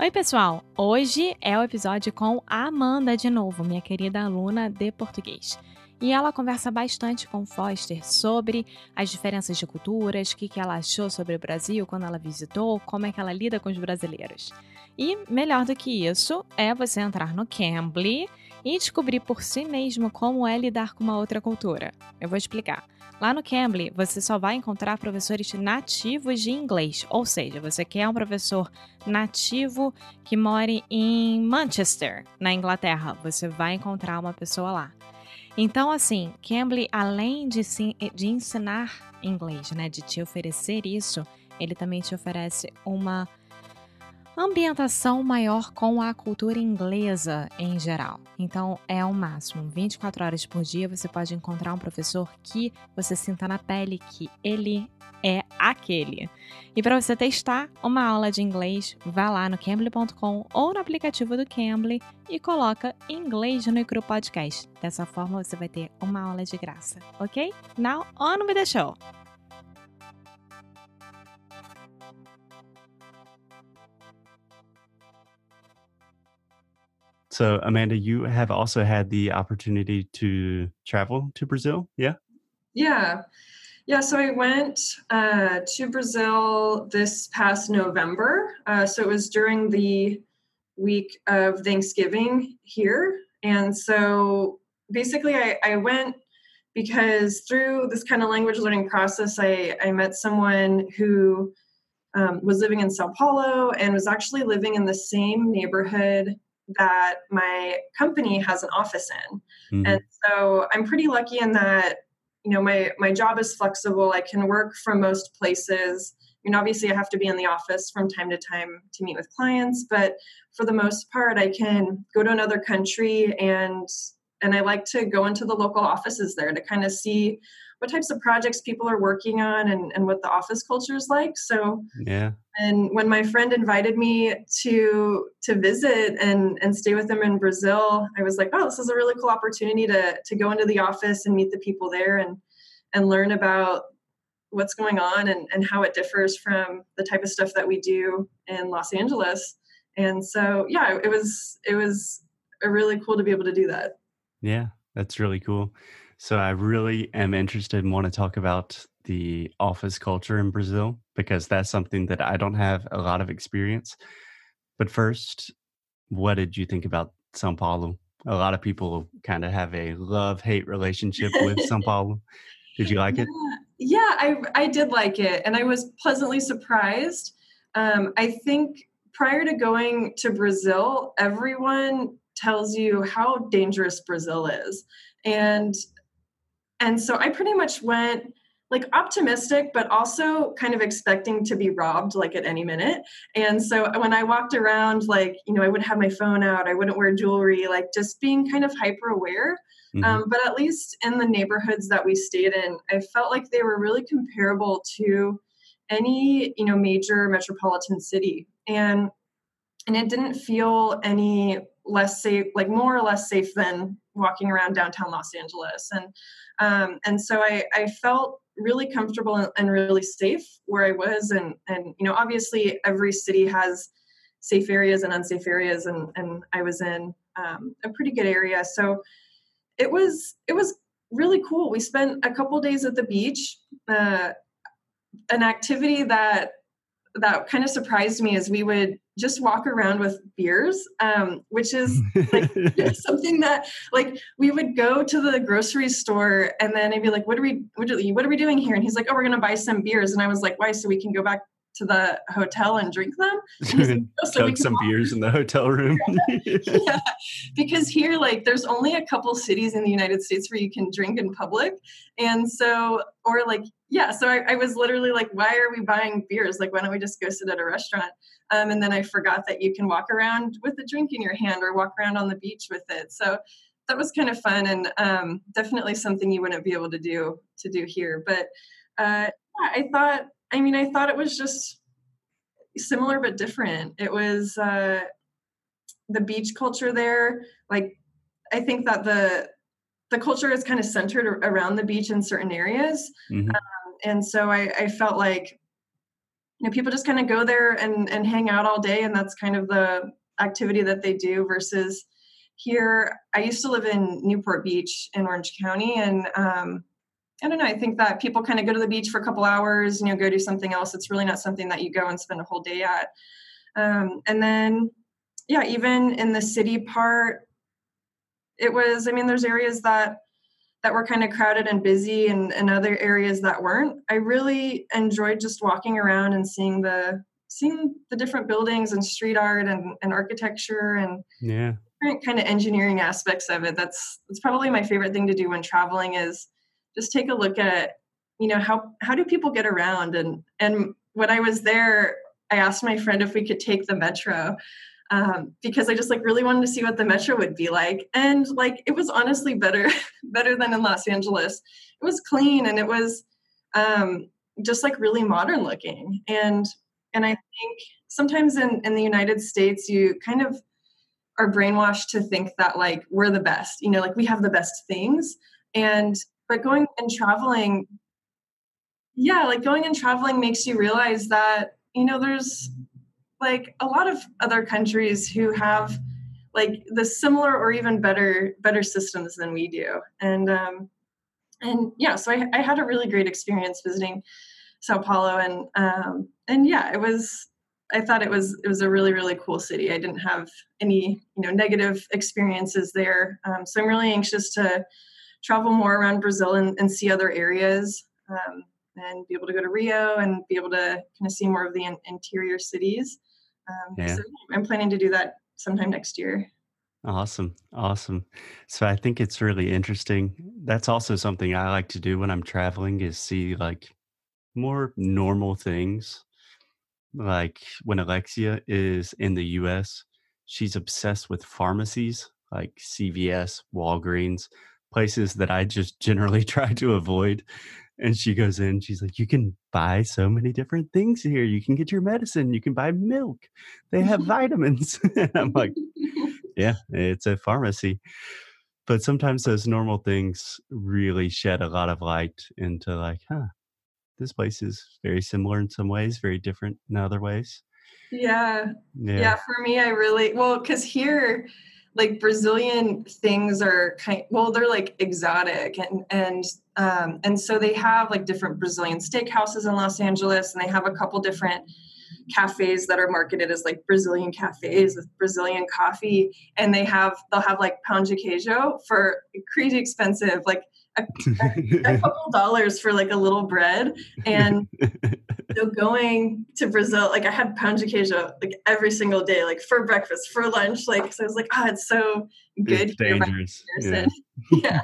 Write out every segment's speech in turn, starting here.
Oi, pessoal! Hoje é o episódio com a Amanda de novo, minha querida aluna de português. E ela conversa bastante com Foster sobre as diferenças de culturas, o que, que ela achou sobre o Brasil quando ela visitou, como é que ela lida com os brasileiros. E melhor do que isso é você entrar no Cambly e descobrir por si mesmo como é lidar com uma outra cultura. Eu vou explicar. Lá no Cambly, você só vai encontrar professores nativos de inglês, ou seja, você quer um professor nativo que more em Manchester, na Inglaterra, você vai encontrar uma pessoa lá. Então, assim, Cambly, além de, de ensinar inglês, né, de te oferecer isso, ele também te oferece uma ambientação maior com a cultura inglesa em geral. Então é o máximo. 24 horas por dia você pode encontrar um professor que você sinta na pele que ele é aquele. E para você testar uma aula de inglês, vá lá no cambly.com ou no aplicativo do Cambly e coloca inglês no Icru Podcast. Dessa forma você vai ter uma aula de graça, ok? Now on with the show! So, Amanda, you have also had the opportunity to travel to Brazil, yeah? Yeah. Yeah, so I went uh, to Brazil this past November. Uh, so it was during the week of Thanksgiving here. And so basically, I, I went because through this kind of language learning process, I, I met someone who um, was living in Sao Paulo and was actually living in the same neighborhood that my company has an office in. Mm-hmm. And so I'm pretty lucky in that, you know, my my job is flexible. I can work from most places. I mean, obviously I have to be in the office from time to time to meet with clients, but for the most part I can go to another country and and I like to go into the local offices there to kind of see what types of projects people are working on and, and what the office culture is like. So yeah. And when my friend invited me to to visit and and stay with them in Brazil, I was like, oh, this is a really cool opportunity to to go into the office and meet the people there and and learn about what's going on and, and how it differs from the type of stuff that we do in Los Angeles. And so yeah, it was it was a really cool to be able to do that. Yeah, that's really cool. So I really am interested and want to talk about the office culture in Brazil because that's something that I don't have a lot of experience. But first, what did you think about Sao Paulo? A lot of people kind of have a love hate relationship with Sao Paulo. Did you like it? Yeah, I I did like it, and I was pleasantly surprised. Um, I think prior to going to Brazil, everyone tells you how dangerous Brazil is, and and so I pretty much went like optimistic but also kind of expecting to be robbed like at any minute. And so when i walked around like you know i wouldn't have my phone out i wouldn't wear jewelry like just being kind of hyper aware mm-hmm. um, but at least in the neighborhoods that we stayed in i felt like they were really comparable to any you know major metropolitan city. And and it didn't feel any less safe like more or less safe than walking around downtown los angeles and um, and so I, I felt really comfortable and, really safe where I was. And, and, you know, obviously every city has safe areas and unsafe areas. And, and I was in um, a pretty good area. So it was, it was really cool. We spent a couple days at the beach. Uh, an activity that that kind of surprised me is we would just walk around with beers, um, which is like something that like we would go to the grocery store and then I'd be like, "What are we? What are, what are we doing here?" And he's like, "Oh, we're gonna buy some beers." And I was like, "Why? So we can go back to the hotel and drink them. And oh, so some beers in the hotel room. yeah. Because here, like, there's only a couple cities in the United States where you can drink in public. And so, or like, yeah, so I, I was literally like, why are we buying beers? Like, why don't we just go sit at a restaurant? Um, and then I forgot that you can walk around with a drink in your hand or walk around on the beach with it. So that was kind of fun and um, definitely something you wouldn't be able to do to do here. But uh, I thought I mean, I thought it was just similar but different. It was uh, the beach culture there. Like, I think that the the culture is kind of centered around the beach in certain areas, mm-hmm. um, and so I, I felt like you know people just kind of go there and and hang out all day, and that's kind of the activity that they do. Versus here, I used to live in Newport Beach in Orange County, and um, I don't know. I think that people kind of go to the beach for a couple hours, you know, go do something else. It's really not something that you go and spend a whole day at. Um, and then, yeah, even in the city part, it was. I mean, there's areas that that were kind of crowded and busy, and, and other areas that weren't. I really enjoyed just walking around and seeing the seeing the different buildings and street art and, and architecture and yeah kind of engineering aspects of it. That's that's probably my favorite thing to do when traveling is just take a look at you know how how do people get around and and when i was there i asked my friend if we could take the metro um, because i just like really wanted to see what the metro would be like. And like it was honestly better better than in los angeles. It was clean and it was um, just like really modern looking. And and i think sometimes in in the united states you kind of are brainwashed to think that like we're the best you know like we have the best things. And but going and traveling yeah like going and traveling makes you realize that you know there's like a lot of other countries who have like the similar or even better better systems than we do. And um and yeah so i, I had a really great experience visiting sao paulo and um and yeah it was i thought it was it was a really really cool city. I didn't have any you know negative experiences there. Um, so i'm really anxious to travel more around Brazil and, and see other areas um, and be able to go to Rio and be able to kind of see more of the in, interior cities. Um, yeah. So I'm planning to do that sometime next year. Awesome. Awesome. So I think it's really interesting. That's also something I like to do when I'm traveling is see like more normal things. Like when Alexia is in the US, she's obsessed with pharmacies like CVS, Walgreens, places that I just generally try to avoid. And she goes in, she's like, You can buy so many different things here. You can get your medicine, you can buy milk, they have vitamins. and I'm like, Yeah, it's a pharmacy. But sometimes those normal things really shed a lot of light into, like, huh, this place is very similar in some ways, very different in other ways. Yeah. Yeah. yeah for me, I really, well, because here, like Brazilian things are kind well they're like exotic and and um, and so they have like different Brazilian steakhouses in Los Angeles and they have a couple different cafes that are marketed as like Brazilian cafes with Brazilian coffee and they have they'll have like pão de queijo for crazy expensive like a, a, a couple dollars for like a little bread and so going to Brazil, like I had pão de queijo like every single day, like for breakfast, for lunch. Like so I was like, oh, it's so good. It's dangerous. Yeah. yeah.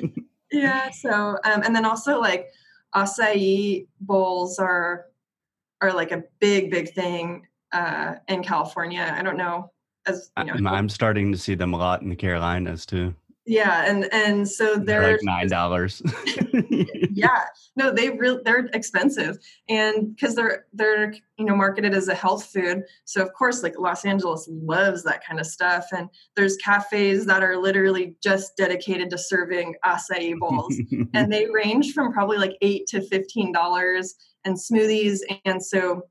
yeah. So um, and then also like acai bowls are are like a big, big thing uh, in California. I don't know as you know. I'm starting to see them a lot in the Carolinas too yeah and and so they're, they're like nine dollars. Yeah no they really they're expensive and because they're they're you know marketed as a health food so of course like los angeles loves that kind of stuff and there's cafes that are literally just dedicated to serving acai bowls and they range from probably like eight to fifteen dollars and smoothies and so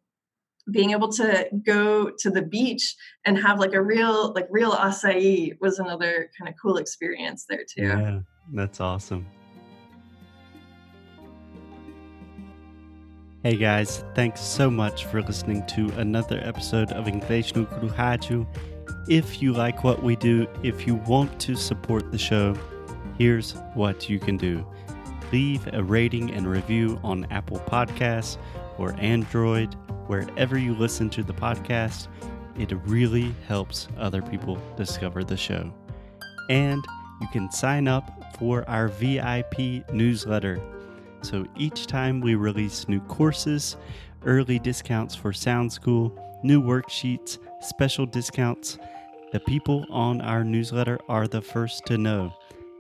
being able to go to the beach and have like a real like real acai was another kind of cool experience there too. Yeah, that's awesome. Hey guys, thanks so much for listening to another episode of Inglês no If you like what we do, if you want to support the show, here's what you can do. Leave a rating and review on Apple Podcasts or Android wherever you listen to the podcast. It really helps other people discover the show. And you can sign up for our VIP newsletter. So each time we release new courses, early discounts for Sound School, new worksheets, special discounts, the people on our newsletter are the first to know.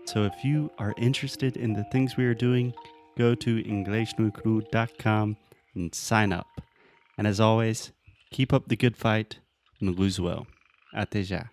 So if you are interested in the things we are doing, go to EnglishNucru.com and sign up. And as always, keep up the good fight and lose well. Até já.